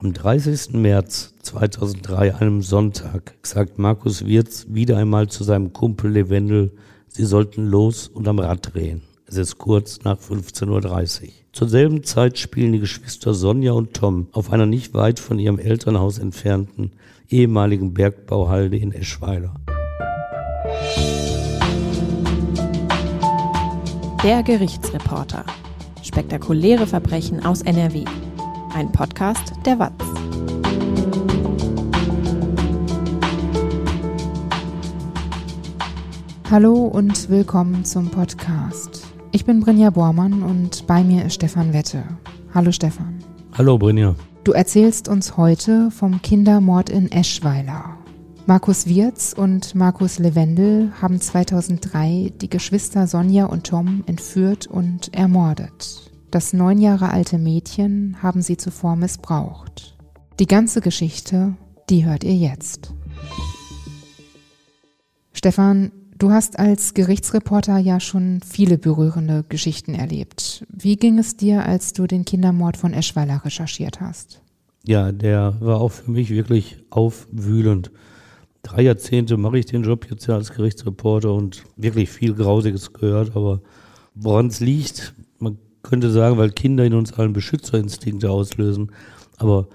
Am 30. März 2003, einem Sonntag, sagt Markus Wirz wieder einmal zu seinem Kumpel Levendel, sie sollten los und am Rad drehen. Es ist kurz nach 15.30 Uhr. Zur selben Zeit spielen die Geschwister Sonja und Tom auf einer nicht weit von ihrem Elternhaus entfernten ehemaligen Bergbauhalde in Eschweiler. Der Gerichtsreporter. Spektakuläre Verbrechen aus NRW ein Podcast der WAZ. Hallo und willkommen zum Podcast. Ich bin Brinja Bormann und bei mir ist Stefan Wette. Hallo Stefan. Hallo Brinja. Du erzählst uns heute vom Kindermord in Eschweiler. Markus Wirz und Markus Levendel haben 2003 die Geschwister Sonja und Tom entführt und ermordet. Das neun Jahre alte Mädchen haben sie zuvor missbraucht. Die ganze Geschichte, die hört ihr jetzt. Stefan, du hast als Gerichtsreporter ja schon viele berührende Geschichten erlebt. Wie ging es dir, als du den Kindermord von Eschweiler recherchiert hast? Ja, der war auch für mich wirklich aufwühlend. Drei Jahrzehnte mache ich den Job jetzt ja als Gerichtsreporter und wirklich viel Grausiges gehört, aber woran es liegt, könnte sagen, weil Kinder in uns allen Beschützerinstinkte auslösen, aber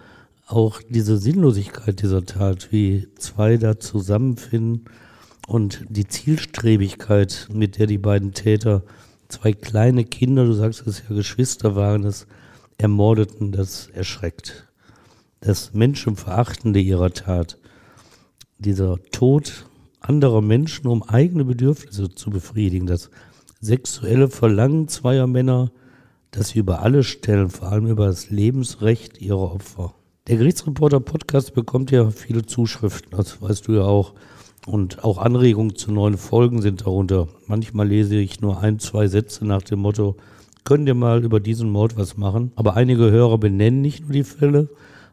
auch diese Sinnlosigkeit dieser Tat, wie zwei da zusammenfinden und die Zielstrebigkeit, mit der die beiden Täter zwei kleine Kinder, du sagst es ja Geschwister waren es, ermordeten, das erschreckt. Das Menschenverachtende ihrer Tat, dieser Tod anderer Menschen, um eigene Bedürfnisse zu befriedigen, das sexuelle Verlangen zweier Männer, dass sie über alles stellen, vor allem über das Lebensrecht ihrer Opfer. Der Gerichtsreporter Podcast bekommt ja viele Zuschriften, das weißt du ja auch. Und auch Anregungen zu neuen Folgen sind darunter. Manchmal lese ich nur ein, zwei Sätze nach dem Motto, könnt ihr mal über diesen Mord was machen? Aber einige Hörer benennen nicht nur die Fälle,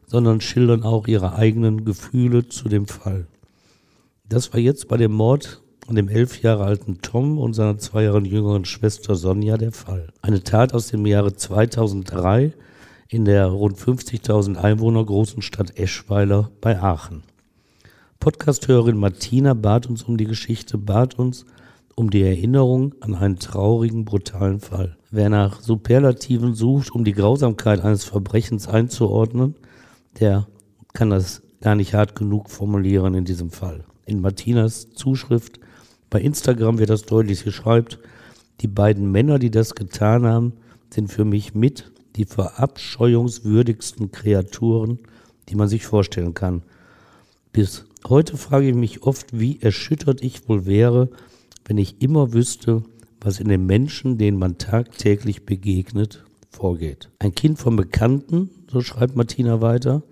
sondern schildern auch ihre eigenen Gefühle zu dem Fall. Das war jetzt bei dem Mord und dem elf Jahre alten Tom und seiner zwei Jahre jüngeren Schwester Sonja der Fall. Eine Tat aus dem Jahre 2003 in der rund 50.000 Einwohner großen Stadt Eschweiler bei Aachen. Podcasthörerin Martina bat uns um die Geschichte, bat uns um die Erinnerung an einen traurigen, brutalen Fall. Wer nach Superlativen sucht, um die Grausamkeit eines Verbrechens einzuordnen, der kann das gar nicht hart genug formulieren in diesem Fall. In Martinas Zuschrift bei Instagram wird das deutlich. Sie schreibt, die beiden Männer, die das getan haben, sind für mich mit die verabscheuungswürdigsten Kreaturen, die man sich vorstellen kann. Bis heute frage ich mich oft, wie erschüttert ich wohl wäre, wenn ich immer wüsste, was in den Menschen, denen man tagtäglich begegnet, vorgeht. Ein Kind vom Bekannten, so schreibt Martina weiter,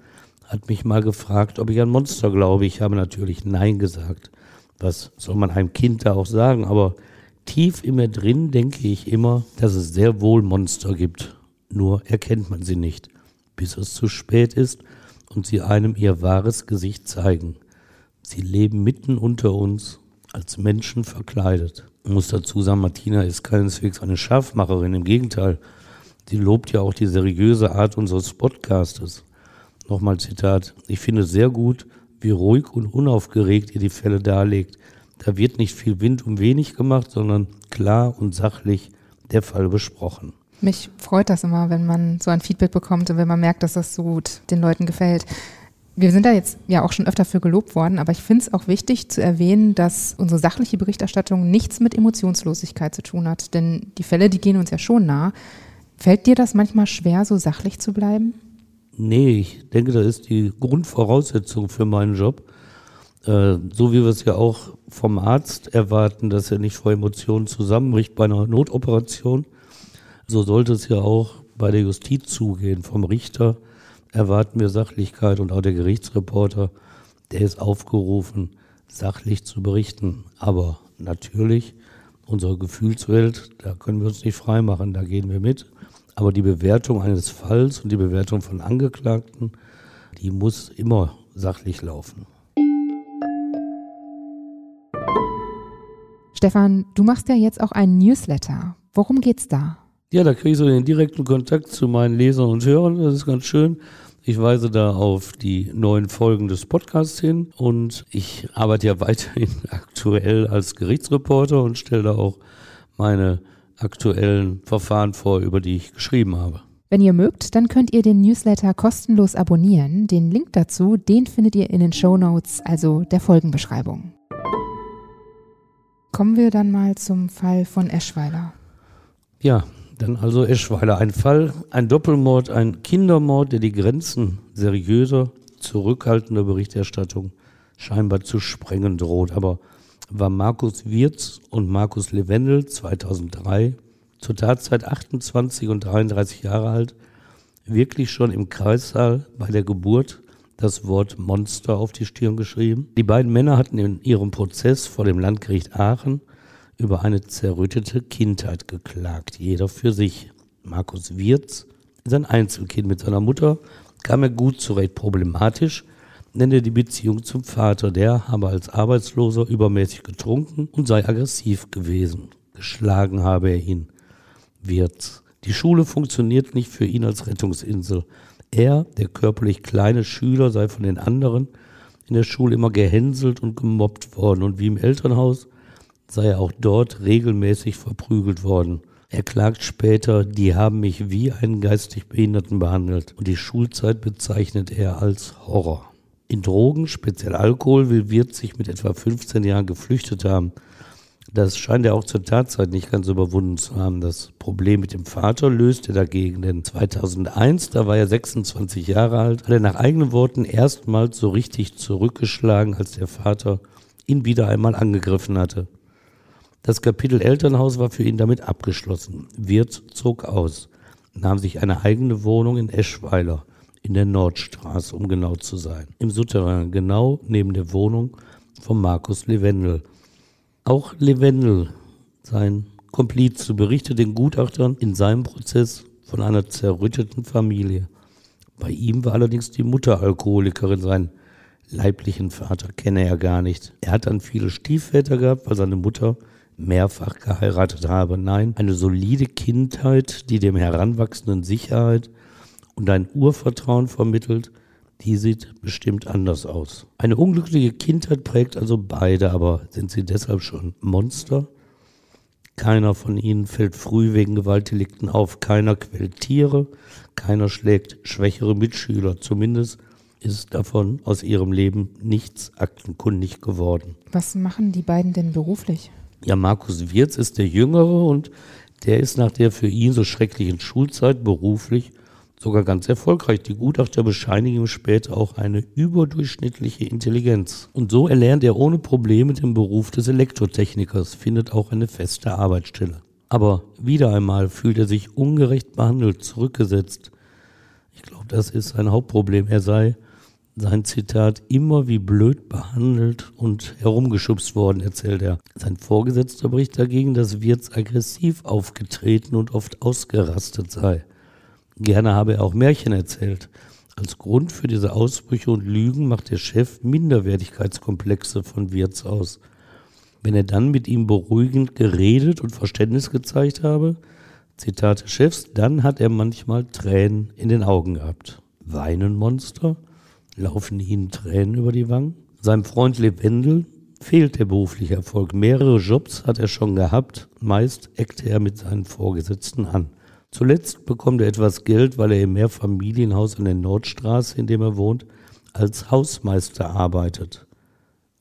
hat mich mal gefragt, ob ich an Monster glaube. Ich habe natürlich Nein gesagt was soll man einem Kind da auch sagen, aber tief in mir drin denke ich immer, dass es sehr wohl Monster gibt. Nur erkennt man sie nicht, bis es zu spät ist und sie einem ihr wahres Gesicht zeigen. Sie leben mitten unter uns, als Menschen verkleidet. Ich muss dazu sagen, Martina ist keineswegs eine Scharfmacherin, im Gegenteil. Sie lobt ja auch die seriöse Art unseres Podcastes. Nochmal Zitat. Ich finde sehr gut, wie ruhig und unaufgeregt ihr die Fälle darlegt. Da wird nicht viel Wind um wenig gemacht, sondern klar und sachlich der Fall besprochen. Mich freut das immer, wenn man so ein Feedback bekommt und wenn man merkt, dass das so gut den Leuten gefällt. Wir sind da jetzt ja auch schon öfter für gelobt worden, aber ich finde es auch wichtig zu erwähnen, dass unsere sachliche Berichterstattung nichts mit Emotionslosigkeit zu tun hat. Denn die Fälle, die gehen uns ja schon nah. Fällt dir das manchmal schwer, so sachlich zu bleiben? Nee, ich denke, das ist die Grundvoraussetzung für meinen Job. Äh, so wie wir es ja auch vom Arzt erwarten, dass er nicht vor Emotionen zusammenbricht bei einer Notoperation, so sollte es ja auch bei der Justiz zugehen. Vom Richter erwarten wir Sachlichkeit und auch der Gerichtsreporter, der ist aufgerufen, sachlich zu berichten. Aber natürlich, unsere Gefühlswelt, da können wir uns nicht freimachen, da gehen wir mit. Aber die Bewertung eines Falls und die Bewertung von Angeklagten, die muss immer sachlich laufen. Stefan, du machst ja jetzt auch einen Newsletter. Worum geht's da? Ja, da kriege ich so den direkten Kontakt zu meinen Lesern und Hörern. Das ist ganz schön. Ich weise da auf die neuen Folgen des Podcasts hin und ich arbeite ja weiterhin aktuell als Gerichtsreporter und stelle da auch meine aktuellen Verfahren vor, über die ich geschrieben habe. Wenn ihr mögt, dann könnt ihr den Newsletter kostenlos abonnieren. Den Link dazu, den findet ihr in den Show Notes, also der Folgenbeschreibung. Kommen wir dann mal zum Fall von Eschweiler. Ja, dann also Eschweiler. Ein Fall, ein Doppelmord, ein Kindermord, der die Grenzen seriöser, zurückhaltender Berichterstattung scheinbar zu sprengen droht. Aber war Markus Wirz und Markus Levendel 2003 zur Tatzeit 28 und 33 Jahre alt wirklich schon im Kreissaal bei der Geburt das Wort Monster auf die Stirn geschrieben. Die beiden Männer hatten in ihrem Prozess vor dem Landgericht Aachen über eine zerrüttete Kindheit geklagt, jeder für sich. Markus Wirz ist ein Einzelkind mit seiner Mutter, kam er gut zurecht. Problematisch nennt er die Beziehung zum Vater. Der habe als Arbeitsloser übermäßig getrunken und sei aggressiv gewesen. Geschlagen habe er ihn. Wirz. Die Schule funktioniert nicht für ihn als Rettungsinsel. Er, der körperlich kleine Schüler, sei von den anderen in der Schule immer gehänselt und gemobbt worden und wie im Elternhaus sei er auch dort regelmäßig verprügelt worden. Er klagt später, die haben mich wie einen geistig Behinderten behandelt und die Schulzeit bezeichnet er als Horror. In Drogen, speziell Alkohol, will Wirt sich mit etwa 15 Jahren geflüchtet haben. Das scheint er auch zur Tatzeit nicht ganz überwunden zu haben. Das Problem mit dem Vater löste er dagegen, denn 2001, da war er 26 Jahre alt, hat er nach eigenen Worten erstmals so richtig zurückgeschlagen, als der Vater ihn wieder einmal angegriffen hatte. Das Kapitel Elternhaus war für ihn damit abgeschlossen. Wirt zog aus, nahm sich eine eigene Wohnung in Eschweiler, in der Nordstraße, um genau zu sein, im Souterrain, genau neben der Wohnung von Markus Levendel. Auch Levendel, sein Komplize, berichtet den Gutachtern in seinem Prozess von einer zerrütteten Familie. Bei ihm war allerdings die Mutter Alkoholikerin, sein leiblichen Vater kenne er gar nicht. Er hat dann viele Stiefväter gehabt, weil seine Mutter mehrfach geheiratet habe. Nein, eine solide Kindheit, die dem Heranwachsenden Sicherheit und ein Urvertrauen vermittelt, die sieht bestimmt anders aus. Eine unglückliche Kindheit prägt also beide, aber sind sie deshalb schon Monster? Keiner von ihnen fällt früh wegen Gewaltdelikten auf, keiner quält Tiere, keiner schlägt schwächere Mitschüler, zumindest ist davon aus ihrem Leben nichts aktenkundig geworden. Was machen die beiden denn beruflich? Ja, Markus Wirz ist der Jüngere und der ist nach der für ihn so schrecklichen Schulzeit beruflich sogar ganz erfolgreich. Die Gutachter bescheinigen später auch eine überdurchschnittliche Intelligenz. Und so erlernt er ohne Probleme den Beruf des Elektrotechnikers, findet auch eine feste Arbeitsstelle. Aber wieder einmal fühlt er sich ungerecht behandelt, zurückgesetzt. Ich glaube, das ist sein Hauptproblem. Er sei, sein Zitat, immer wie blöd behandelt und herumgeschubst worden, erzählt er. Sein Vorgesetzter bricht dagegen, dass Wirz aggressiv aufgetreten und oft ausgerastet sei. Gerne habe er auch Märchen erzählt. Als Grund für diese Ausbrüche und Lügen macht der Chef Minderwertigkeitskomplexe von Wirz aus. Wenn er dann mit ihm beruhigend geredet und Verständnis gezeigt habe, Zitat des Chefs, dann hat er manchmal Tränen in den Augen gehabt. Weinen Monster? Laufen ihnen Tränen über die Wangen? Seinem Freund Levendel fehlt der berufliche Erfolg. Mehrere Jobs hat er schon gehabt. Meist eckte er mit seinen Vorgesetzten an. Zuletzt bekommt er etwas Geld, weil er im Mehrfamilienhaus an der Nordstraße, in dem er wohnt, als Hausmeister arbeitet.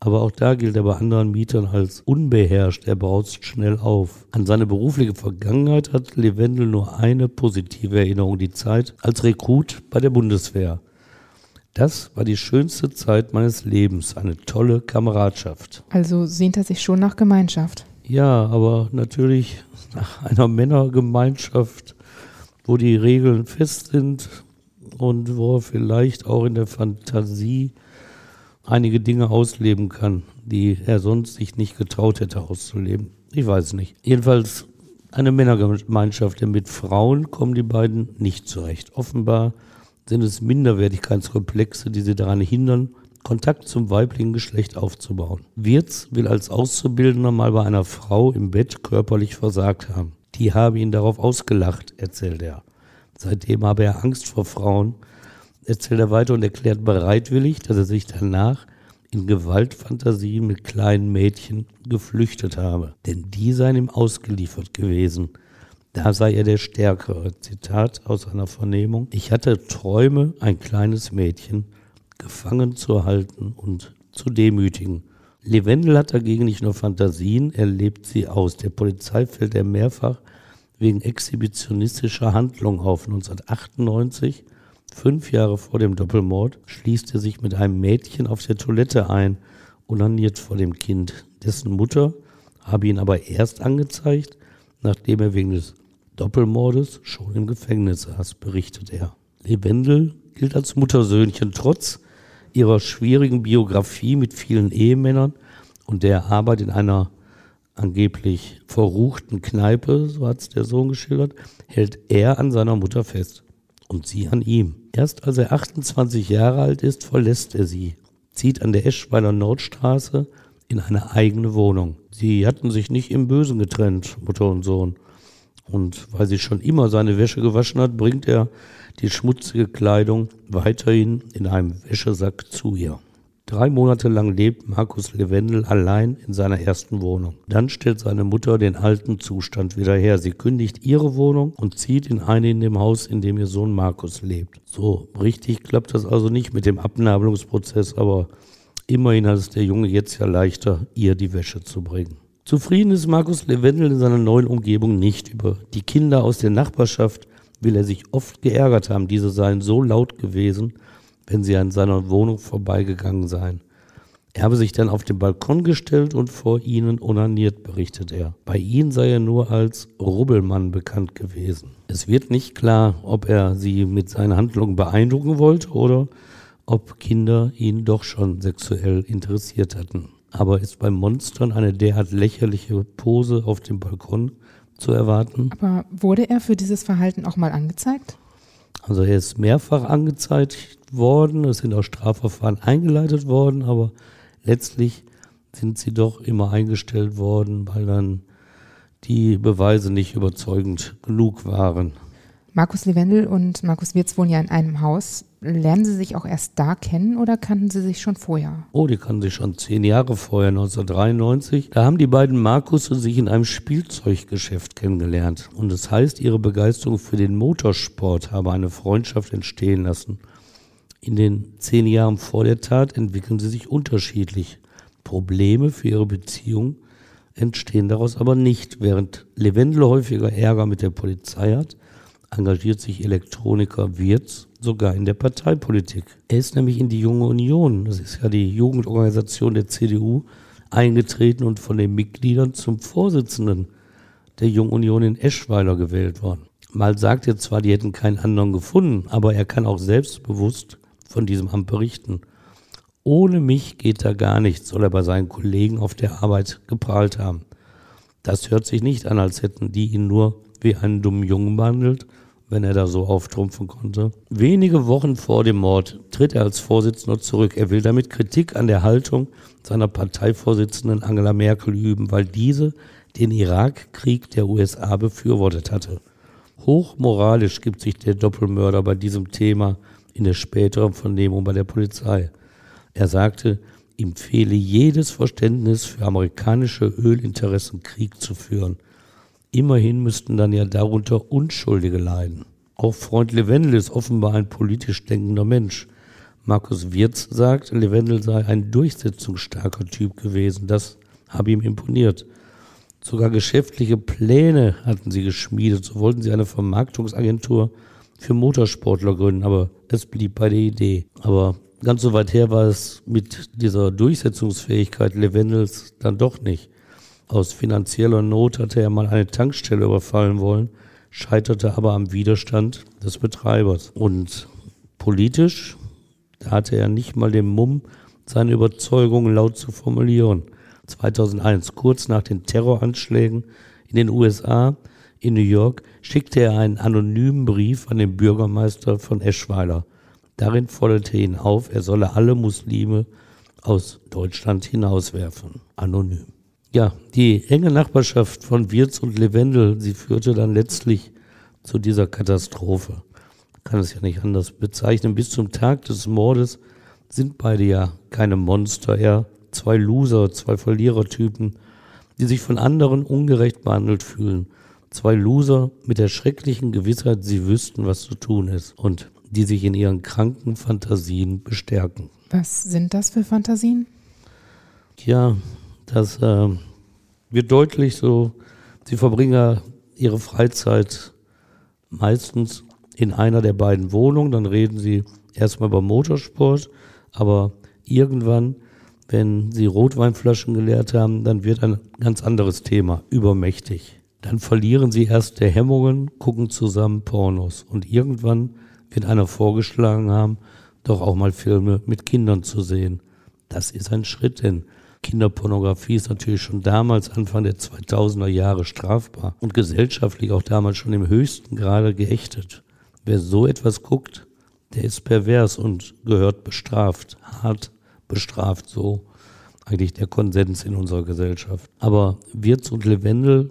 Aber auch da gilt er bei anderen Mietern als unbeherrscht, er braust schnell auf. An seine berufliche Vergangenheit hat Levendel nur eine positive Erinnerung, die Zeit als Rekrut bei der Bundeswehr. Das war die schönste Zeit meines Lebens, eine tolle Kameradschaft. Also sehnt er sich schon nach Gemeinschaft. Ja, aber natürlich nach einer Männergemeinschaft wo die Regeln fest sind und wo er vielleicht auch in der Fantasie einige Dinge ausleben kann, die er sonst sich nicht getraut hätte auszuleben. Ich weiß nicht. Jedenfalls eine Männergemeinschaft, denn mit Frauen kommen die beiden nicht zurecht. Offenbar sind es Minderwertigkeitskomplexe, die sie daran hindern, Kontakt zum weiblichen Geschlecht aufzubauen. Wirz will als Auszubildender mal bei einer Frau im Bett körperlich versagt haben. Die haben ihn darauf ausgelacht, erzählt er. Seitdem habe er Angst vor Frauen. erzählt er weiter und erklärt bereitwillig, dass er sich danach in Gewaltfantasien mit kleinen Mädchen geflüchtet habe. Denn die seien ihm ausgeliefert gewesen. Da sei er der Stärkere. Zitat aus einer Vernehmung. Ich hatte Träume, ein kleines Mädchen gefangen zu halten und zu demütigen. Levendel hat dagegen nicht nur Fantasien, er lebt sie aus. Der Polizei fällt er mehrfach wegen exhibitionistischer Handlung auf. 1998 Fünf Jahre vor dem Doppelmord schließt er sich mit einem Mädchen auf der Toilette ein, unaniert vor dem Kind. Dessen Mutter habe ihn aber erst angezeigt, nachdem er wegen des Doppelmordes schon im Gefängnis saß, berichtet er. Levendel gilt als Muttersöhnchen trotz ihrer schwierigen Biografie mit vielen Ehemännern und der Arbeit in einer angeblich verruchten Kneipe, so hat es der Sohn geschildert, hält er an seiner Mutter fest und sie an ihm. Erst als er 28 Jahre alt ist, verlässt er sie, zieht an der Eschweiler Nordstraße in eine eigene Wohnung. Sie hatten sich nicht im Bösen getrennt, Mutter und Sohn. Und weil sie schon immer seine Wäsche gewaschen hat, bringt er die schmutzige Kleidung weiterhin in einem Wäschesack zu ihr. Drei Monate lang lebt Markus Levendel allein in seiner ersten Wohnung. Dann stellt seine Mutter den alten Zustand wieder her. Sie kündigt ihre Wohnung und zieht in eine in dem Haus, in dem ihr Sohn Markus lebt. So, richtig klappt das also nicht mit dem Abnabelungsprozess, aber immerhin hat es der Junge jetzt ja leichter, ihr die Wäsche zu bringen. Zufrieden ist Markus Levendel in seiner neuen Umgebung nicht. Über die Kinder aus der Nachbarschaft will er sich oft geärgert haben. Diese seien so laut gewesen, wenn sie an seiner Wohnung vorbeigegangen seien. Er habe sich dann auf den Balkon gestellt und vor ihnen onaniert, berichtet er. Bei ihnen sei er nur als Rubbelmann bekannt gewesen. Es wird nicht klar, ob er sie mit seinen Handlungen beeindrucken wollte oder ob Kinder ihn doch schon sexuell interessiert hatten. Aber ist beim Monstern eine derart lächerliche Pose auf dem Balkon zu erwarten? Aber wurde er für dieses Verhalten auch mal angezeigt? Also er ist mehrfach angezeigt worden, es sind auch Strafverfahren eingeleitet worden, aber letztlich sind sie doch immer eingestellt worden, weil dann die Beweise nicht überzeugend genug waren. Markus Levendel und Markus Wirz wohnen ja in einem Haus. Lernen Sie sich auch erst da kennen oder kannten Sie sich schon vorher? Oh, die kannten sich schon zehn Jahre vorher, 1993. Da haben die beiden Markus sich in einem Spielzeuggeschäft kennengelernt. Und das heißt, ihre Begeisterung für den Motorsport habe eine Freundschaft entstehen lassen. In den zehn Jahren vor der Tat entwickeln sie sich unterschiedlich. Probleme für ihre Beziehung entstehen daraus aber nicht. Während Levendel häufiger Ärger mit der Polizei hat, engagiert sich Elektroniker Wirz sogar in der Parteipolitik. Er ist nämlich in die Junge Union, das ist ja die Jugendorganisation der CDU, eingetreten und von den Mitgliedern zum Vorsitzenden der Jungen Union in Eschweiler gewählt worden. Mal sagt er zwar, die hätten keinen anderen gefunden, aber er kann auch selbstbewusst von diesem Amt berichten. Ohne mich geht da gar nichts, soll er bei seinen Kollegen auf der Arbeit geprahlt haben. Das hört sich nicht an, als hätten die ihn nur wie einen dummen Jungen behandelt, wenn er da so auftrumpfen konnte. Wenige Wochen vor dem Mord tritt er als Vorsitzender zurück. Er will damit Kritik an der Haltung seiner Parteivorsitzenden Angela Merkel üben, weil diese den Irakkrieg der USA befürwortet hatte. Hochmoralisch gibt sich der Doppelmörder bei diesem Thema in der späteren Vernehmung bei der Polizei. Er sagte, ihm fehle jedes Verständnis für amerikanische Ölinteressen Krieg zu führen. Immerhin müssten dann ja darunter Unschuldige leiden. Auch Freund Levendel ist offenbar ein politisch denkender Mensch. Markus Wirz sagt, Levendel sei ein durchsetzungsstarker Typ gewesen. Das habe ihm imponiert. Sogar geschäftliche Pläne hatten sie geschmiedet. So wollten sie eine Vermarktungsagentur für Motorsportler gründen, aber es blieb bei der Idee. Aber ganz so weit her war es mit dieser Durchsetzungsfähigkeit Levendels dann doch nicht. Aus finanzieller Not hatte er mal eine Tankstelle überfallen wollen, scheiterte aber am Widerstand des Betreibers. Und politisch, da hatte er nicht mal den Mumm, seine Überzeugungen laut zu formulieren. 2001, kurz nach den Terroranschlägen in den USA, in New York, schickte er einen anonymen Brief an den Bürgermeister von Eschweiler. Darin forderte er ihn auf, er solle alle Muslime aus Deutschland hinauswerfen. Anonym. Ja, die enge Nachbarschaft von Wirz und Levendel, sie führte dann letztlich zu dieser Katastrophe. kann es ja nicht anders bezeichnen. Bis zum Tag des Mordes sind beide ja keine Monster, eher zwei Loser, zwei Verlierertypen, die sich von anderen ungerecht behandelt fühlen. Zwei Loser mit der schrecklichen Gewissheit, sie wüssten, was zu tun ist und die sich in ihren kranken Fantasien bestärken. Was sind das für Fantasien? Ja, das äh, wird deutlich so, sie verbringen ja ihre Freizeit meistens in einer der beiden Wohnungen, dann reden sie erstmal über Motorsport, aber irgendwann, wenn sie Rotweinflaschen geleert haben, dann wird ein ganz anderes Thema übermächtig. Dann verlieren sie erst der Hemmungen, gucken zusammen Pornos und irgendwann wird einer vorgeschlagen haben, doch auch mal Filme mit Kindern zu sehen. Das ist ein Schritt, denn Kinderpornografie ist natürlich schon damals, Anfang der 2000er Jahre, strafbar und gesellschaftlich auch damals schon im höchsten Grade geächtet. Wer so etwas guckt, der ist pervers und gehört bestraft, hart bestraft, so eigentlich der Konsens in unserer Gesellschaft. Aber Wirz und Levendel,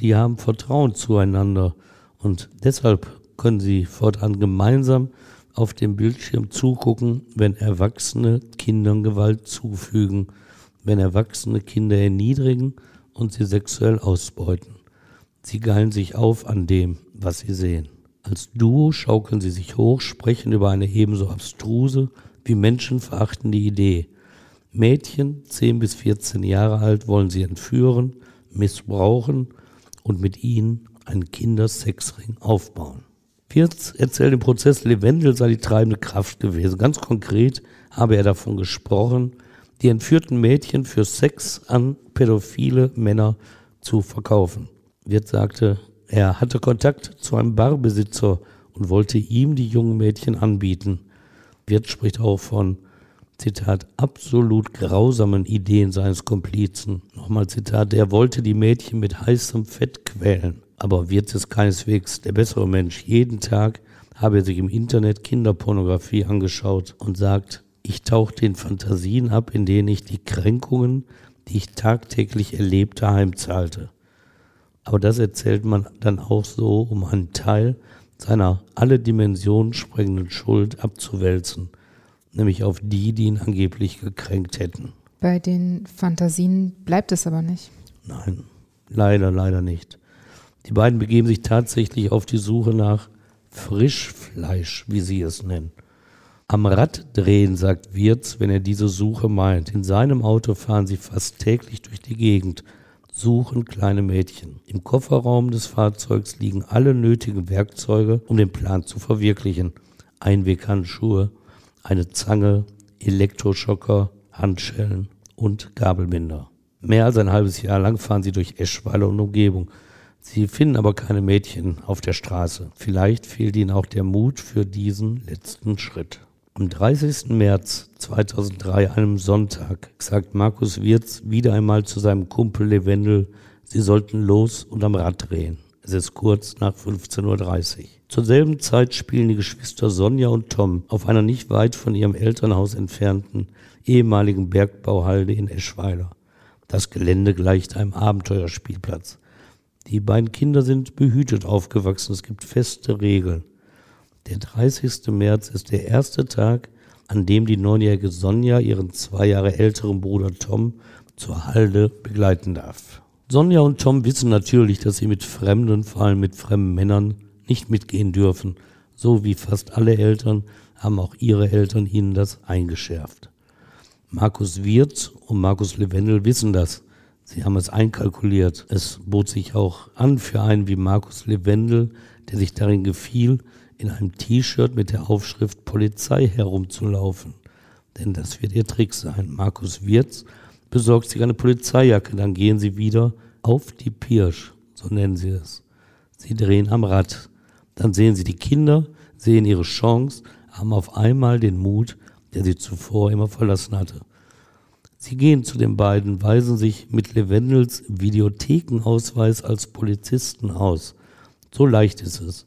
die haben Vertrauen zueinander und deshalb können sie fortan gemeinsam auf dem Bildschirm zugucken, wenn Erwachsene Kindern Gewalt zufügen, wenn Erwachsene Kinder erniedrigen und sie sexuell ausbeuten. Sie geilen sich auf an dem, was sie sehen. Als Duo schaukeln sie sich hoch, sprechen über eine ebenso abstruse wie menschenverachtende Idee. Mädchen, 10 bis 14 Jahre alt, wollen sie entführen, missbrauchen und mit ihnen einen Kindersexring aufbauen. Wirz erzählt im Prozess, Levendel sei die treibende Kraft gewesen. Ganz konkret habe er davon gesprochen, die entführten Mädchen für Sex an pädophile Männer zu verkaufen. Wirz sagte, er hatte Kontakt zu einem Barbesitzer und wollte ihm die jungen Mädchen anbieten. Wirt spricht auch von, Zitat, absolut grausamen Ideen seines Komplizen. Nochmal Zitat, er wollte die Mädchen mit heißem Fett quälen. Aber Wirt ist keineswegs der bessere Mensch. Jeden Tag habe er sich im Internet Kinderpornografie angeschaut und sagt, ich tauchte in Fantasien ab, in denen ich die Kränkungen, die ich tagtäglich erlebte, heimzahlte. Aber das erzählt man dann auch so, um einen Teil seiner alle Dimensionen sprengenden Schuld abzuwälzen, nämlich auf die, die ihn angeblich gekränkt hätten. Bei den Fantasien bleibt es aber nicht. Nein, leider, leider nicht. Die beiden begeben sich tatsächlich auf die Suche nach Frischfleisch, wie sie es nennen. Am Rad drehen, sagt Wirz, wenn er diese Suche meint. In seinem Auto fahren sie fast täglich durch die Gegend, suchen kleine Mädchen. Im Kofferraum des Fahrzeugs liegen alle nötigen Werkzeuge, um den Plan zu verwirklichen. Einweghandschuhe, eine Zange, Elektroschocker, Handschellen und Gabelbinder. Mehr als ein halbes Jahr lang fahren sie durch Eschweiler und Umgebung. Sie finden aber keine Mädchen auf der Straße. Vielleicht fehlt ihnen auch der Mut für diesen letzten Schritt. Am 30. März 2003, einem Sonntag, sagt Markus Wirz wieder einmal zu seinem Kumpel Levendel, sie sollten los und am Rad drehen. Es ist kurz nach 15.30 Uhr. Zur selben Zeit spielen die Geschwister Sonja und Tom auf einer nicht weit von ihrem Elternhaus entfernten ehemaligen Bergbauhalde in Eschweiler. Das Gelände gleicht einem Abenteuerspielplatz. Die beiden Kinder sind behütet aufgewachsen. Es gibt feste Regeln. Der 30. März ist der erste Tag, an dem die neunjährige Sonja ihren zwei Jahre älteren Bruder Tom zur Halde begleiten darf. Sonja und Tom wissen natürlich, dass sie mit Fremden, vor allem mit fremden Männern, nicht mitgehen dürfen. So wie fast alle Eltern haben auch ihre Eltern ihnen das eingeschärft. Markus Wirz und Markus Levendel wissen das. Sie haben es einkalkuliert. Es bot sich auch an für einen wie Markus Levendel, der sich darin gefiel, in einem T-Shirt mit der Aufschrift Polizei herumzulaufen. Denn das wird ihr Trick sein. Markus Wirz besorgt sich eine Polizeijacke, dann gehen sie wieder auf die Pirsch, so nennen sie es. Sie drehen am Rad. Dann sehen sie die Kinder, sehen ihre Chance, haben auf einmal den Mut, der sie zuvor immer verlassen hatte. Sie gehen zu den beiden, weisen sich mit Levendels Videothekenausweis als Polizisten aus. So leicht ist es.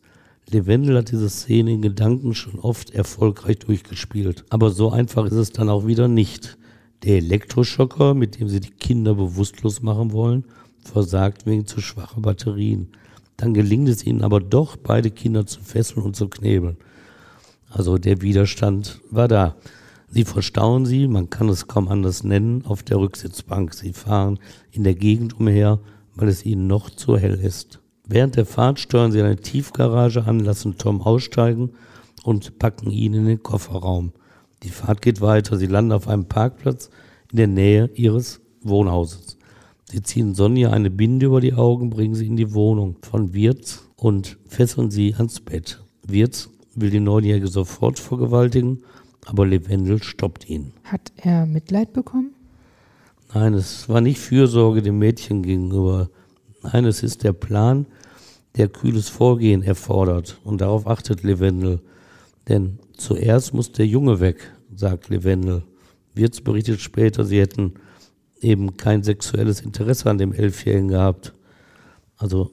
Levendel hat diese Szene in Gedanken schon oft erfolgreich durchgespielt. Aber so einfach ist es dann auch wieder nicht. Der Elektroschocker, mit dem sie die Kinder bewusstlos machen wollen, versagt wegen zu schwacher Batterien. Dann gelingt es ihnen aber doch, beide Kinder zu fesseln und zu knebeln. Also der Widerstand war da. Sie verstauen sie, man kann es kaum anders nennen, auf der Rücksitzbank. Sie fahren in der Gegend umher, weil es ihnen noch zu hell ist. Während der Fahrt steuern sie eine Tiefgarage an, lassen Tom aussteigen und packen ihn in den Kofferraum. Die Fahrt geht weiter. Sie landen auf einem Parkplatz in der Nähe ihres Wohnhauses. Sie ziehen Sonja eine Binde über die Augen, bringen sie in die Wohnung von Wirz und fesseln sie ans Bett. Wirz will die Neunjährige sofort vergewaltigen aber Levendel stoppt ihn. Hat er Mitleid bekommen? Nein, es war nicht Fürsorge dem Mädchen gegenüber. Nein, es ist der Plan, der kühles Vorgehen erfordert. Und darauf achtet Levendel. Denn zuerst muss der Junge weg, sagt Levendel. Wirtz berichtet später, sie hätten eben kein sexuelles Interesse an dem Elfjährigen gehabt. Also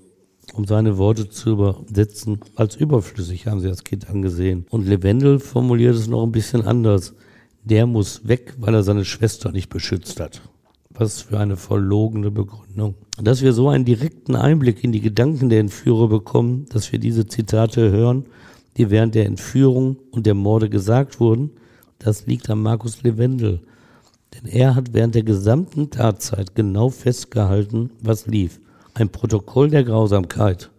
um seine Worte zu übersetzen, als überflüssig haben sie das Kind angesehen. Und Levendel formuliert es noch ein bisschen anders. Der muss weg, weil er seine Schwester nicht beschützt hat. Was für eine verlogene Begründung. Dass wir so einen direkten Einblick in die Gedanken der Entführer bekommen, dass wir diese Zitate hören, die während der Entführung und der Morde gesagt wurden, das liegt an Markus Levendel. Denn er hat während der gesamten Tatzeit genau festgehalten, was lief ein Protokoll der Grausamkeit,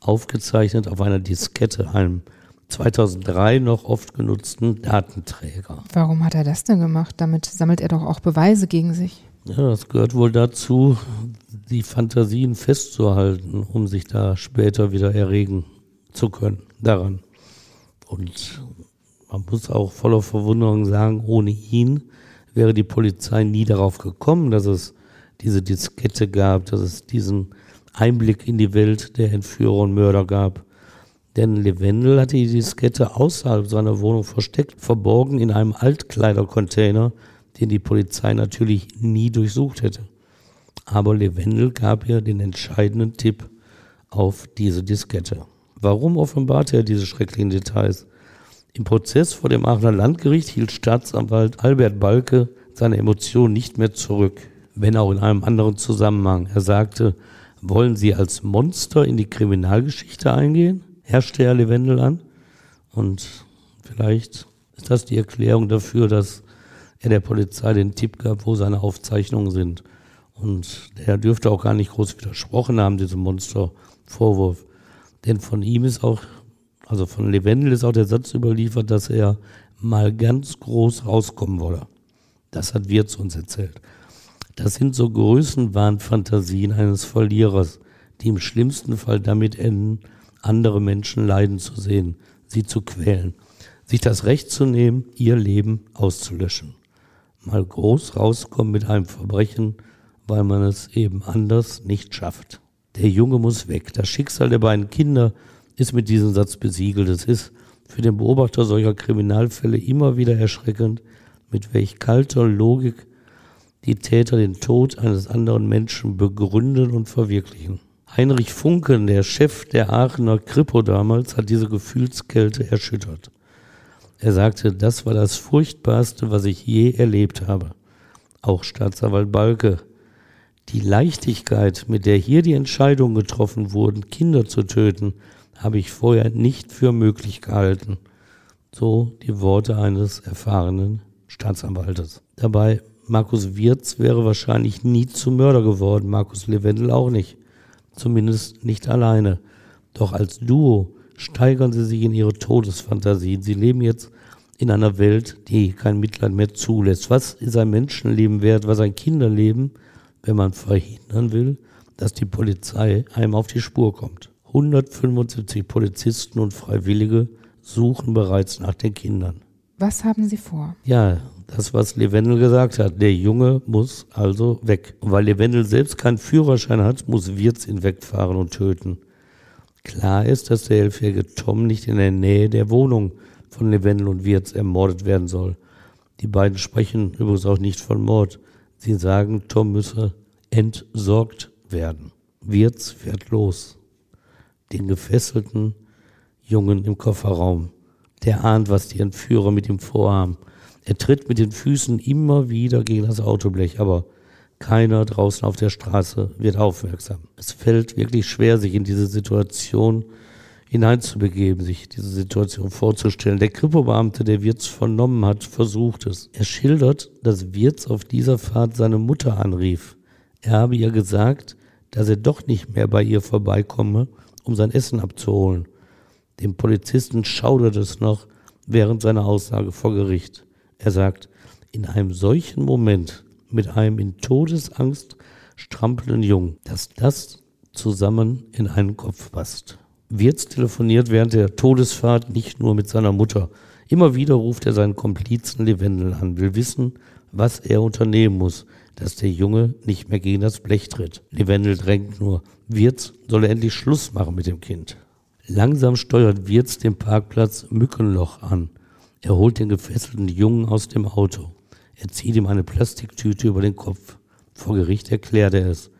aufgezeichnet auf einer Diskette, einem 2003 noch oft genutzten Datenträger. Warum hat er das denn gemacht? Damit sammelt er doch auch Beweise gegen sich. Ja, das gehört wohl dazu, die Fantasien festzuhalten, um sich da später wieder erregen zu können daran. Und man muss auch voller Verwunderung sagen, ohne ihn wäre die Polizei nie darauf gekommen, dass es diese Diskette gab, dass es diesen Einblick in die Welt der Entführer und Mörder gab. Denn Levendel hatte die Diskette außerhalb seiner Wohnung versteckt, verborgen in einem Altkleidercontainer, den die Polizei natürlich nie durchsucht hätte. Aber Levendel gab ihr den entscheidenden Tipp auf diese Diskette. Warum offenbarte er diese schrecklichen Details? Im Prozess vor dem Aachener Landgericht hielt Staatsanwalt Albert Balke seine Emotionen nicht mehr zurück, wenn auch in einem anderen Zusammenhang. Er sagte, wollen Sie als Monster in die Kriminalgeschichte eingehen? herrschte Herr Levendel an. Und vielleicht ist das die Erklärung dafür, dass er der Polizei den Tipp gab, wo seine Aufzeichnungen sind. Und der dürfte auch gar nicht groß widersprochen haben, diesem Monstervorwurf. Denn von ihm ist auch, also von Levendel ist auch der Satz überliefert, dass er mal ganz groß rauskommen wolle. Das hat Wirz uns erzählt. Das sind so Größenwahnfantasien eines Verlierers, die im schlimmsten Fall damit enden, andere Menschen leiden zu sehen, sie zu quälen, sich das Recht zu nehmen, ihr Leben auszulöschen. Mal groß rauskommen mit einem Verbrechen, weil man es eben anders nicht schafft. Der Junge muss weg. Das Schicksal der beiden Kinder ist mit diesem Satz besiegelt. Es ist für den Beobachter solcher Kriminalfälle immer wieder erschreckend, mit welch kalter Logik die Täter den Tod eines anderen Menschen begründen und verwirklichen. Heinrich Funken, der Chef der Aachener Kripo damals, hat diese Gefühlskälte erschüttert. Er sagte, das war das Furchtbarste, was ich je erlebt habe. Auch Staatsanwalt Balke. Die Leichtigkeit, mit der hier die Entscheidungen getroffen wurden, Kinder zu töten, habe ich vorher nicht für möglich gehalten. So die Worte eines erfahrenen Staatsanwaltes. Dabei Markus Wirz wäre wahrscheinlich nie zum Mörder geworden, Markus Levendel auch nicht. Zumindest nicht alleine. Doch als Duo steigern sie sich in ihre Todesfantasien. Sie leben jetzt in einer Welt, die kein Mitleid mehr zulässt. Was ist ein Menschenleben wert, was ein Kinderleben, wenn man verhindern will, dass die Polizei einem auf die Spur kommt? 175 Polizisten und Freiwillige suchen bereits nach den Kindern. Was haben Sie vor? Ja, das, was Levendel gesagt hat. Der Junge muss also weg. Und weil Levendel selbst keinen Führerschein hat, muss Wirz ihn wegfahren und töten. Klar ist, dass der elfjährige Tom nicht in der Nähe der Wohnung von Levendel und Wirz ermordet werden soll. Die beiden sprechen übrigens auch nicht von Mord. Sie sagen, Tom müsse entsorgt werden. Wirz fährt los. Den gefesselten Jungen im Kofferraum. Der ahnt, was die Entführer mit ihm vorhaben. Er tritt mit den Füßen immer wieder gegen das Autoblech, aber keiner draußen auf der Straße wird aufmerksam. Es fällt wirklich schwer, sich in diese Situation hineinzubegeben, sich diese Situation vorzustellen. Der Kripobeamte, der Wirz vernommen hat, versucht es. Er schildert, dass Wirz auf dieser Fahrt seine Mutter anrief. Er habe ihr gesagt, dass er doch nicht mehr bei ihr vorbeikomme, um sein Essen abzuholen. Dem Polizisten schaudert es noch während seiner Aussage vor Gericht. Er sagt, in einem solchen Moment mit einem in Todesangst strampelnden Jungen, dass das zusammen in einen Kopf passt. Wirz telefoniert während der Todesfahrt nicht nur mit seiner Mutter. Immer wieder ruft er seinen Komplizen Levendel an, will wissen, was er unternehmen muss, dass der Junge nicht mehr gegen das Blech tritt. Levendel drängt nur, Wirz solle endlich Schluss machen mit dem Kind. Langsam steuert Wirz den Parkplatz Mückenloch an. Er holt den gefesselten Jungen aus dem Auto. Er zieht ihm eine Plastiktüte über den Kopf. Vor Gericht erklärt er es.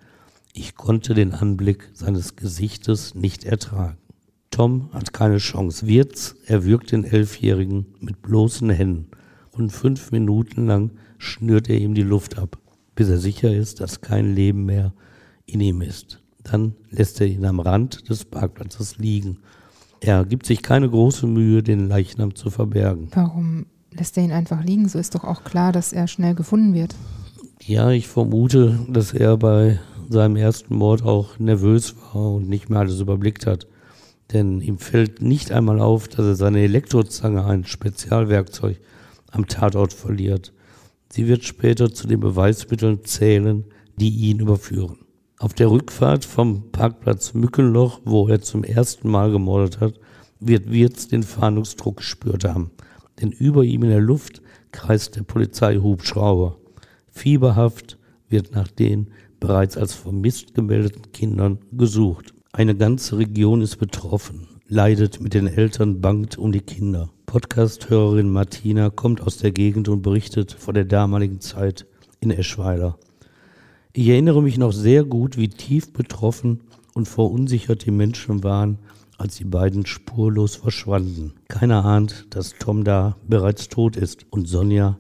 Ich konnte den Anblick seines Gesichtes nicht ertragen. Tom hat keine Chance. Wirz erwürgt den Elfjährigen mit bloßen Händen und fünf Minuten lang schnürt er ihm die Luft ab, bis er sicher ist, dass kein Leben mehr in ihm ist. Dann lässt er ihn am Rand des Parkplatzes liegen. Er gibt sich keine große Mühe, den Leichnam zu verbergen. Warum lässt er ihn einfach liegen? So ist doch auch klar, dass er schnell gefunden wird. Ja, ich vermute, dass er bei seinem ersten Mord auch nervös war und nicht mehr alles überblickt hat. Denn ihm fällt nicht einmal auf, dass er seine Elektrozange, ein Spezialwerkzeug, am Tatort verliert. Sie wird später zu den Beweismitteln zählen, die ihn überführen. Auf der Rückfahrt vom Parkplatz Mückenloch, wo er zum ersten Mal gemordet hat, wird Wirz den Fahndungsdruck gespürt haben. Denn über ihm in der Luft kreist der Polizeihubschrauber. Fieberhaft wird nach den bereits als vermisst gemeldeten Kindern gesucht. Eine ganze Region ist betroffen, leidet mit den Eltern, bangt um die Kinder. Podcast-Hörerin Martina kommt aus der Gegend und berichtet von der damaligen Zeit in Eschweiler. Ich erinnere mich noch sehr gut, wie tief betroffen und verunsichert die Menschen waren, als die beiden spurlos verschwanden. Keiner ahnt, dass Tom da bereits tot ist und Sonja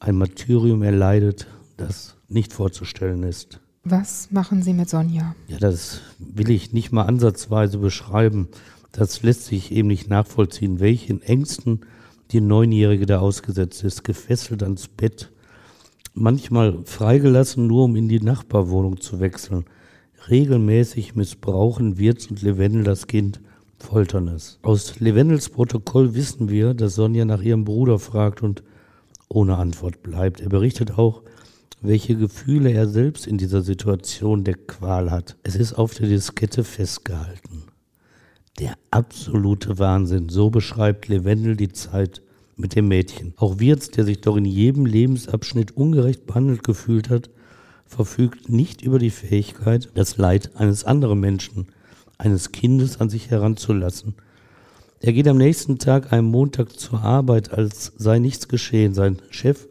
ein Martyrium erleidet, das nicht vorzustellen ist. Was machen Sie mit Sonja? Ja, das will ich nicht mal ansatzweise beschreiben. Das lässt sich eben nicht nachvollziehen, welchen Ängsten die Neunjährige da ausgesetzt ist, gefesselt ans Bett, manchmal freigelassen, nur um in die Nachbarwohnung zu wechseln. Regelmäßig missbrauchen Wirts und Levendel das Kind, foltern es. Aus Levendels Protokoll wissen wir, dass Sonja nach ihrem Bruder fragt und ohne Antwort bleibt. Er berichtet auch, welche Gefühle er selbst in dieser Situation der Qual hat. Es ist auf der Diskette festgehalten. Der absolute Wahnsinn, so beschreibt Levendel die Zeit mit dem Mädchen. Auch Wirz, der sich doch in jedem Lebensabschnitt ungerecht behandelt gefühlt hat, verfügt nicht über die Fähigkeit, das Leid eines anderen Menschen, eines Kindes an sich heranzulassen. Er geht am nächsten Tag, einem Montag, zur Arbeit, als sei nichts geschehen. Sein Chef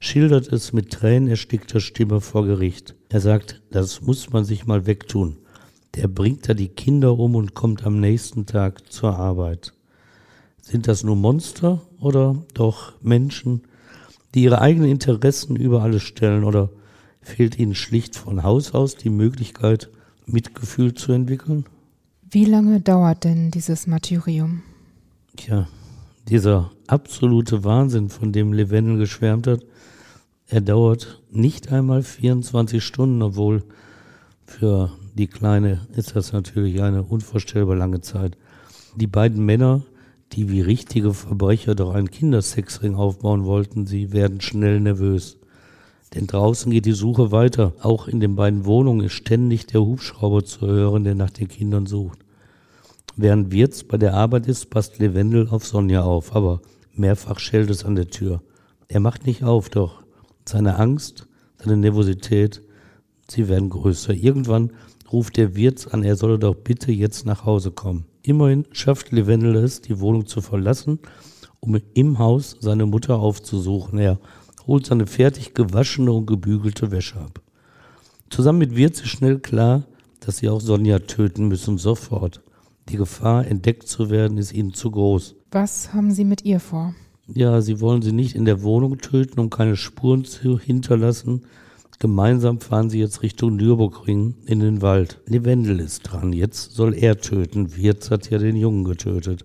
schildert es mit tränenerstickter Stimme vor Gericht. Er sagt, das muss man sich mal wegtun. Der bringt da die Kinder um und kommt am nächsten Tag zur Arbeit. Sind das nur Monster oder doch Menschen, die ihre eigenen Interessen über alles stellen oder fehlt ihnen schlicht von Haus aus die Möglichkeit, Mitgefühl zu entwickeln? Wie lange dauert denn dieses Martyrium? Tja, dieser absolute Wahnsinn, von dem Levendel geschwärmt hat, er dauert nicht einmal 24 Stunden, obwohl für die Kleine ist das natürlich eine unvorstellbar lange Zeit. Die beiden Männer, die wie richtige Verbrecher doch einen Kindersexring aufbauen wollten, sie werden schnell nervös. Denn draußen geht die Suche weiter. Auch in den beiden Wohnungen ist ständig der Hubschrauber zu hören, der nach den Kindern sucht. Während Wirz bei der Arbeit ist, passt Levendel auf Sonja auf, aber mehrfach schellt es an der Tür. Er macht nicht auf, doch seine Angst, seine Nervosität, sie werden größer. Irgendwann ruft der Wirt an, er solle doch bitte jetzt nach Hause kommen. Immerhin schafft Levendel es, die Wohnung zu verlassen, um im Haus seine Mutter aufzusuchen. Er holt seine fertig gewaschene und gebügelte Wäsche ab. Zusammen mit Wirt ist schnell klar, dass sie auch Sonja töten müssen, sofort. Die Gefahr, entdeckt zu werden, ist ihnen zu groß. Was haben Sie mit ihr vor? Ja, sie wollen sie nicht in der Wohnung töten, um keine Spuren zu hinterlassen, Gemeinsam fahren sie jetzt Richtung Nürburgring in den Wald. Levendel ist dran, jetzt soll er töten. Wirz hat ja den Jungen getötet.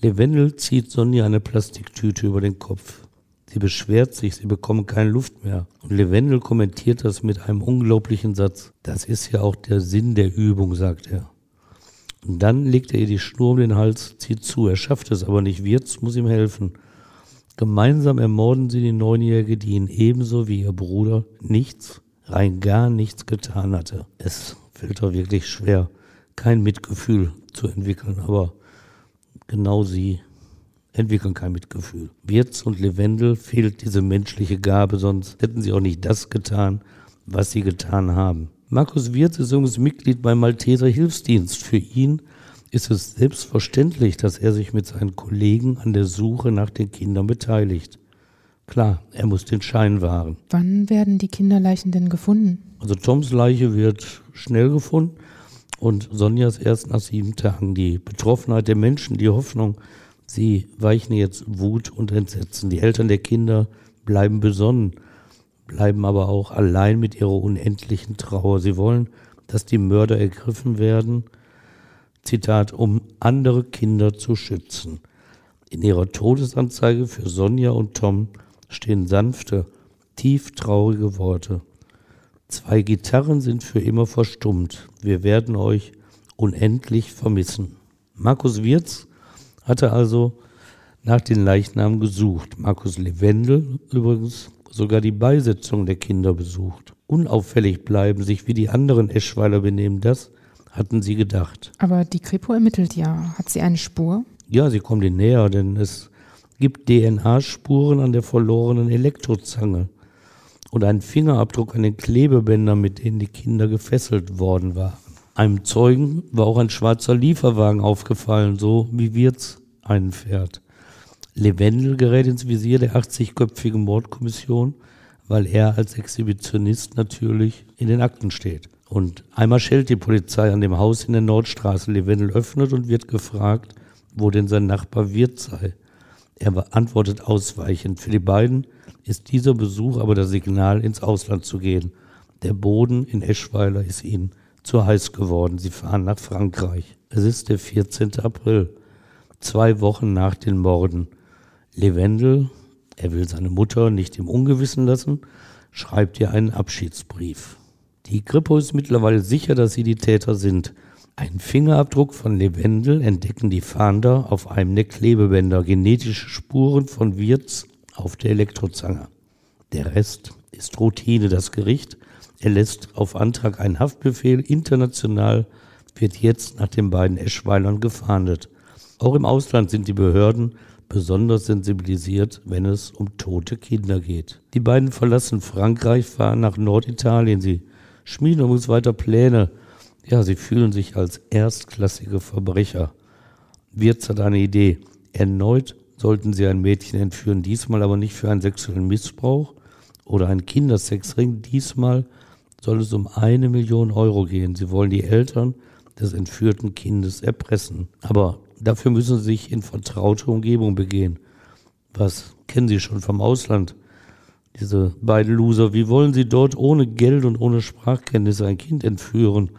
Levendel zieht Sonja eine Plastiktüte über den Kopf. Sie beschwert sich, sie bekommen keine Luft mehr. Und Levendel kommentiert das mit einem unglaublichen Satz. Das ist ja auch der Sinn der Übung, sagt er. Und dann legt er ihr die Schnur um den Hals, zieht zu. Er schafft es aber nicht. Wirz muss ihm helfen. Gemeinsam ermorden sie die Neunjährige, die ihn ebenso wie ihr Bruder nichts, rein gar nichts getan hatte. Es fällt doch wirklich schwer, kein Mitgefühl zu entwickeln, aber genau sie entwickeln kein Mitgefühl. Wirz und Levendel fehlt diese menschliche Gabe, sonst hätten sie auch nicht das getan, was sie getan haben. Markus Wirz ist übrigens Mitglied beim Malteser Hilfsdienst. Für ihn ist es selbstverständlich, dass er sich mit seinen Kollegen an der Suche nach den Kindern beteiligt. Klar, er muss den Schein wahren. Wann werden die Kinderleichen denn gefunden? Also Toms Leiche wird schnell gefunden und Sonjas erst nach sieben Tagen. Die Betroffenheit der Menschen, die Hoffnung, sie weichen jetzt Wut und Entsetzen. Die Eltern der Kinder bleiben besonnen, bleiben aber auch allein mit ihrer unendlichen Trauer. Sie wollen, dass die Mörder ergriffen werden Zitat, um andere Kinder zu schützen. In ihrer Todesanzeige für Sonja und Tom stehen sanfte, tief traurige Worte. Zwei Gitarren sind für immer verstummt. Wir werden euch unendlich vermissen. Markus Wirz hatte also nach den Leichnamen gesucht. Markus Levendel übrigens sogar die Beisetzung der Kinder besucht. Unauffällig bleiben, sich wie die anderen Eschweiler benehmen, das hatten sie gedacht. Aber die Kripo ermittelt ja. Hat sie eine Spur? Ja, sie kommt ihnen näher, denn es gibt DNA-Spuren an der verlorenen Elektrozange und einen Fingerabdruck an den Klebebändern, mit denen die Kinder gefesselt worden waren. Einem Zeugen war auch ein schwarzer Lieferwagen aufgefallen, so wie Wirz einen fährt. Levendel gerät ins Visier der 80-köpfigen Mordkommission, weil er als Exhibitionist natürlich in den Akten steht. Und einmal schellt die Polizei an dem Haus in der Nordstraße. Levendel öffnet und wird gefragt, wo denn sein Nachbar Wirt sei. Er antwortet ausweichend. Für die beiden ist dieser Besuch aber das Signal, ins Ausland zu gehen. Der Boden in Eschweiler ist ihnen zu heiß geworden. Sie fahren nach Frankreich. Es ist der 14. April, zwei Wochen nach den Morden. Levendel, er will seine Mutter nicht im Ungewissen lassen, schreibt ihr einen Abschiedsbrief. Die Kripo ist mittlerweile sicher, dass sie die Täter sind. Ein Fingerabdruck von Levendel entdecken die Fahnder auf einem der Klebebänder, genetische Spuren von Wirz auf der Elektrozange. Der Rest ist Routine. Das Gericht erlässt auf Antrag einen Haftbefehl. International wird jetzt nach den beiden Eschweilern gefahndet. Auch im Ausland sind die Behörden besonders sensibilisiert, wenn es um tote Kinder geht. Die beiden verlassen Frankreich, fahren nach Norditalien. Sie schmieden übrigens weiter Pläne. Ja, sie fühlen sich als erstklassige Verbrecher. Wirz hat eine Idee. Erneut sollten sie ein Mädchen entführen, diesmal aber nicht für einen sexuellen Missbrauch oder einen Kindersexring. Diesmal soll es um eine Million Euro gehen. Sie wollen die Eltern des entführten Kindes erpressen. Aber dafür müssen sie sich in vertraute Umgebung begehen. Was kennen Sie schon vom Ausland? Diese beiden Loser, wie wollen sie dort ohne Geld und ohne Sprachkenntnisse ein Kind entführen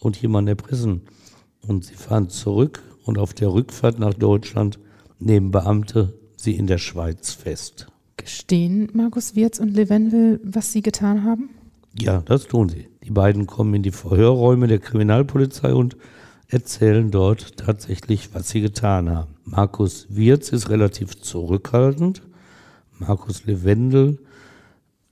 und jemanden erpressen? Und sie fahren zurück und auf der Rückfahrt nach Deutschland nehmen Beamte sie in der Schweiz fest. Gestehen Markus Wirz und Levendel, was sie getan haben? Ja, das tun sie. Die beiden kommen in die Verhörräume der Kriminalpolizei und erzählen dort tatsächlich, was sie getan haben. Markus Wirz ist relativ zurückhaltend. Markus Levendel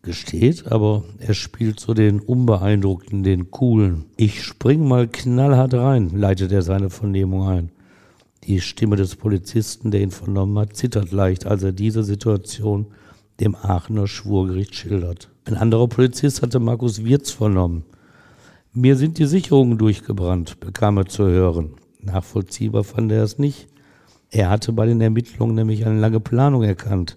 gesteht, aber er spielt so den Unbeeindruckten, den Coolen. Ich spring mal knallhart rein, leitet er seine Vernehmung ein. Die Stimme des Polizisten, der ihn vernommen hat, zittert leicht, als er diese Situation dem Aachener Schwurgericht schildert. Ein anderer Polizist hatte Markus Wirz vernommen. Mir sind die Sicherungen durchgebrannt, bekam er zu hören. Nachvollziehbar fand er es nicht. Er hatte bei den Ermittlungen nämlich eine lange Planung erkannt.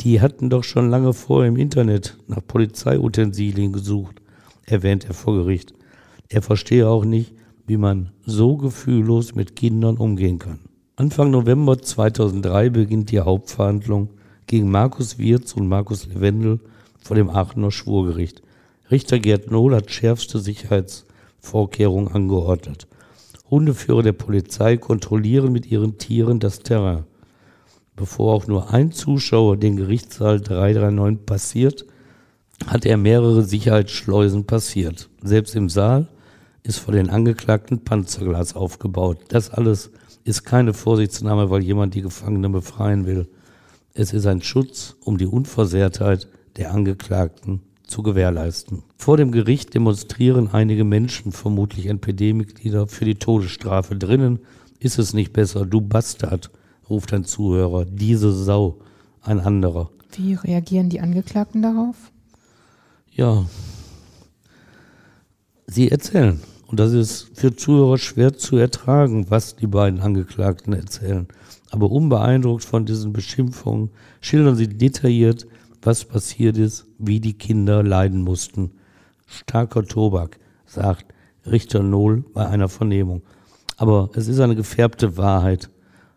Die hatten doch schon lange vor im Internet nach Polizeiutensilien gesucht, erwähnt er vor Gericht. Er verstehe auch nicht, wie man so gefühllos mit Kindern umgehen kann. Anfang November 2003 beginnt die Hauptverhandlung gegen Markus Wirz und Markus Levendel vor dem Aachener Schwurgericht. Richter Gerd Nohl hat schärfste Sicherheitsvorkehrungen angeordnet. Hundeführer der Polizei kontrollieren mit ihren Tieren das Terrain. Bevor auch nur ein Zuschauer den Gerichtssaal 339 passiert, hat er mehrere Sicherheitsschleusen passiert. Selbst im Saal ist vor den Angeklagten Panzerglas aufgebaut. Das alles ist keine Vorsichtsnahme, weil jemand die Gefangenen befreien will. Es ist ein Schutz, um die Unversehrtheit der Angeklagten zu gewährleisten. Vor dem Gericht demonstrieren einige Menschen, vermutlich NPD-Mitglieder, für die Todesstrafe. Drinnen ist es nicht besser. Du Bastard, ruft ein Zuhörer. Diese Sau, ein anderer. Wie reagieren die Angeklagten darauf? Ja, sie erzählen. Und das ist für Zuhörer schwer zu ertragen, was die beiden Angeklagten erzählen. Aber unbeeindruckt von diesen Beschimpfungen schildern sie detailliert, was passiert ist, wie die Kinder leiden mussten. Starker Tobak, sagt Richter Nohl bei einer Vernehmung. Aber es ist eine gefärbte Wahrheit,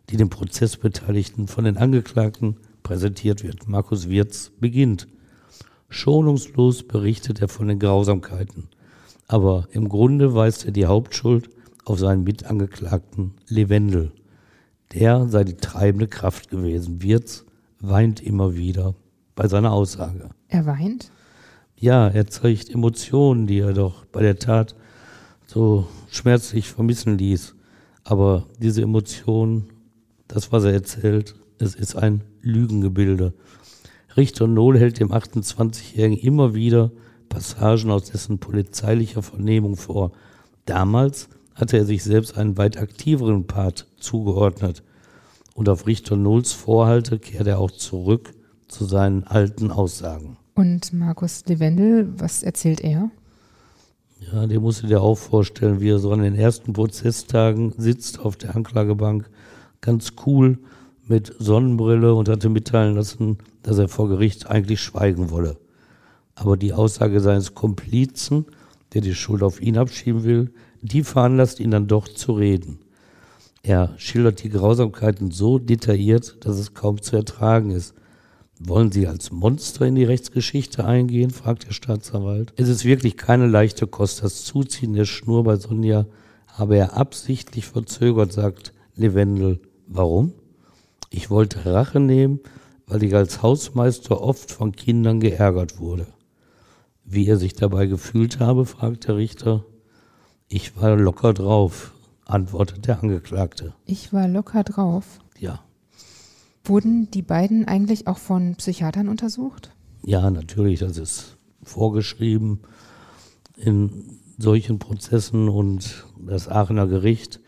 die den Prozessbeteiligten von den Angeklagten präsentiert wird. Markus Wirz beginnt. Schonungslos berichtet er von den Grausamkeiten. Aber im Grunde weist er die Hauptschuld auf seinen Mitangeklagten Levendel. Der sei die treibende Kraft gewesen. Wirz weint immer wieder bei seiner Aussage. Er weint? Ja, er zeigt Emotionen, die er doch bei der Tat so schmerzlich vermissen ließ. Aber diese Emotionen, das, was er erzählt, es ist ein Lügengebilde. Richter Nohl hält dem 28-Jährigen immer wieder Passagen aus dessen polizeilicher Vernehmung vor. Damals hatte er sich selbst einen weit aktiveren Part zugeordnet. Und auf Richter Nohls Vorhalte kehrt er auch zurück zu seinen alten Aussagen. Und Markus Levendel, was erzählt er? Ja, den musst du dir auch vorstellen, wie er so an den ersten Prozesstagen sitzt auf der Anklagebank, ganz cool mit Sonnenbrille und hatte mitteilen lassen, dass er vor Gericht eigentlich schweigen wolle. Aber die Aussage seines Komplizen, der die Schuld auf ihn abschieben will, die veranlasst ihn dann doch zu reden. Er schildert die Grausamkeiten so detailliert, dass es kaum zu ertragen ist. Wollen Sie als Monster in die Rechtsgeschichte eingehen? fragt der Staatsanwalt. Es ist wirklich keine leichte Kost. Das Zuziehen der Schnur bei Sonja habe er absichtlich verzögert, sagt Levendel. Warum? Ich wollte Rache nehmen, weil ich als Hausmeister oft von Kindern geärgert wurde. Wie er sich dabei gefühlt habe, fragt der Richter. Ich war locker drauf, antwortet der Angeklagte. Ich war locker drauf. Ja. Wurden die beiden eigentlich auch von Psychiatern untersucht? Ja, natürlich, das ist vorgeschrieben in solchen Prozessen und das Aachener Gericht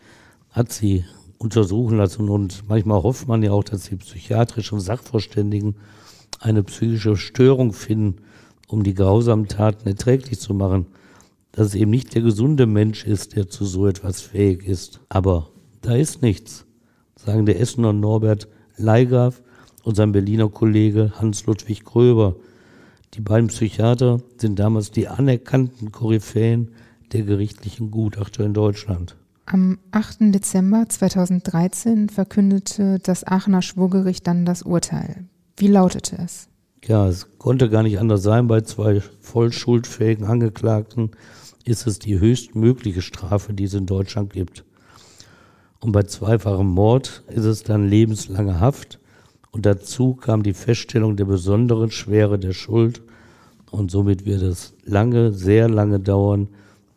hat sie untersuchen lassen und manchmal hofft man ja auch, dass die psychiatrischen Sachverständigen eine psychische Störung finden, um die grausamen Taten erträglich zu machen. Dass es eben nicht der gesunde Mensch ist, der zu so etwas fähig ist. Aber da ist nichts, sagen der Essener Norbert Leigraf und sein Berliner Kollege Hans-Ludwig Gröber. Die beiden Psychiater sind damals die anerkannten Koryphäen der gerichtlichen Gutachter in Deutschland. Am 8. Dezember 2013 verkündete das Aachener Schwurgericht dann das Urteil. Wie lautete es? Ja, es konnte gar nicht anders sein. Bei zwei voll schuldfähigen Angeklagten ist es die höchstmögliche Strafe, die es in Deutschland gibt. Und bei zweifachem Mord ist es dann lebenslange Haft. Und dazu kam die Feststellung der besonderen Schwere der Schuld. Und somit wird es lange, sehr lange dauern,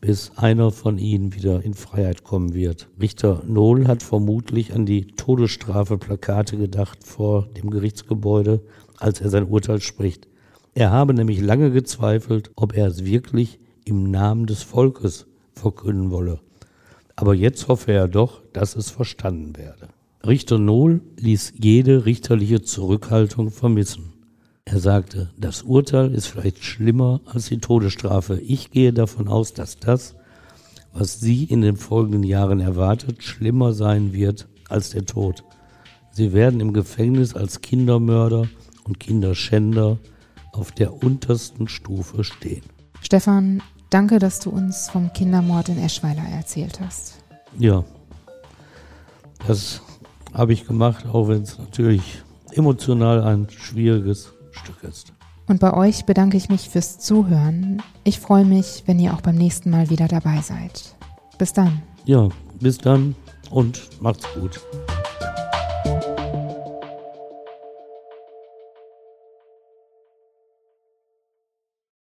bis einer von ihnen wieder in Freiheit kommen wird. Richter Nohl hat vermutlich an die Todesstrafe-Plakate gedacht vor dem Gerichtsgebäude, als er sein Urteil spricht. Er habe nämlich lange gezweifelt, ob er es wirklich im Namen des Volkes verkünden wolle. Aber jetzt hoffe er doch, dass es verstanden werde. Richter Nohl ließ jede richterliche Zurückhaltung vermissen. Er sagte, das Urteil ist vielleicht schlimmer als die Todesstrafe. Ich gehe davon aus, dass das, was Sie in den folgenden Jahren erwartet, schlimmer sein wird als der Tod. Sie werden im Gefängnis als Kindermörder und Kinderschänder auf der untersten Stufe stehen. Stefan, danke, dass du uns vom Kindermord in Eschweiler erzählt hast. Ja, das habe ich gemacht, auch wenn es natürlich emotional ein schwieriges Stück ist. Und bei euch bedanke ich mich fürs Zuhören. Ich freue mich, wenn ihr auch beim nächsten Mal wieder dabei seid. Bis dann. Ja, bis dann und macht's gut.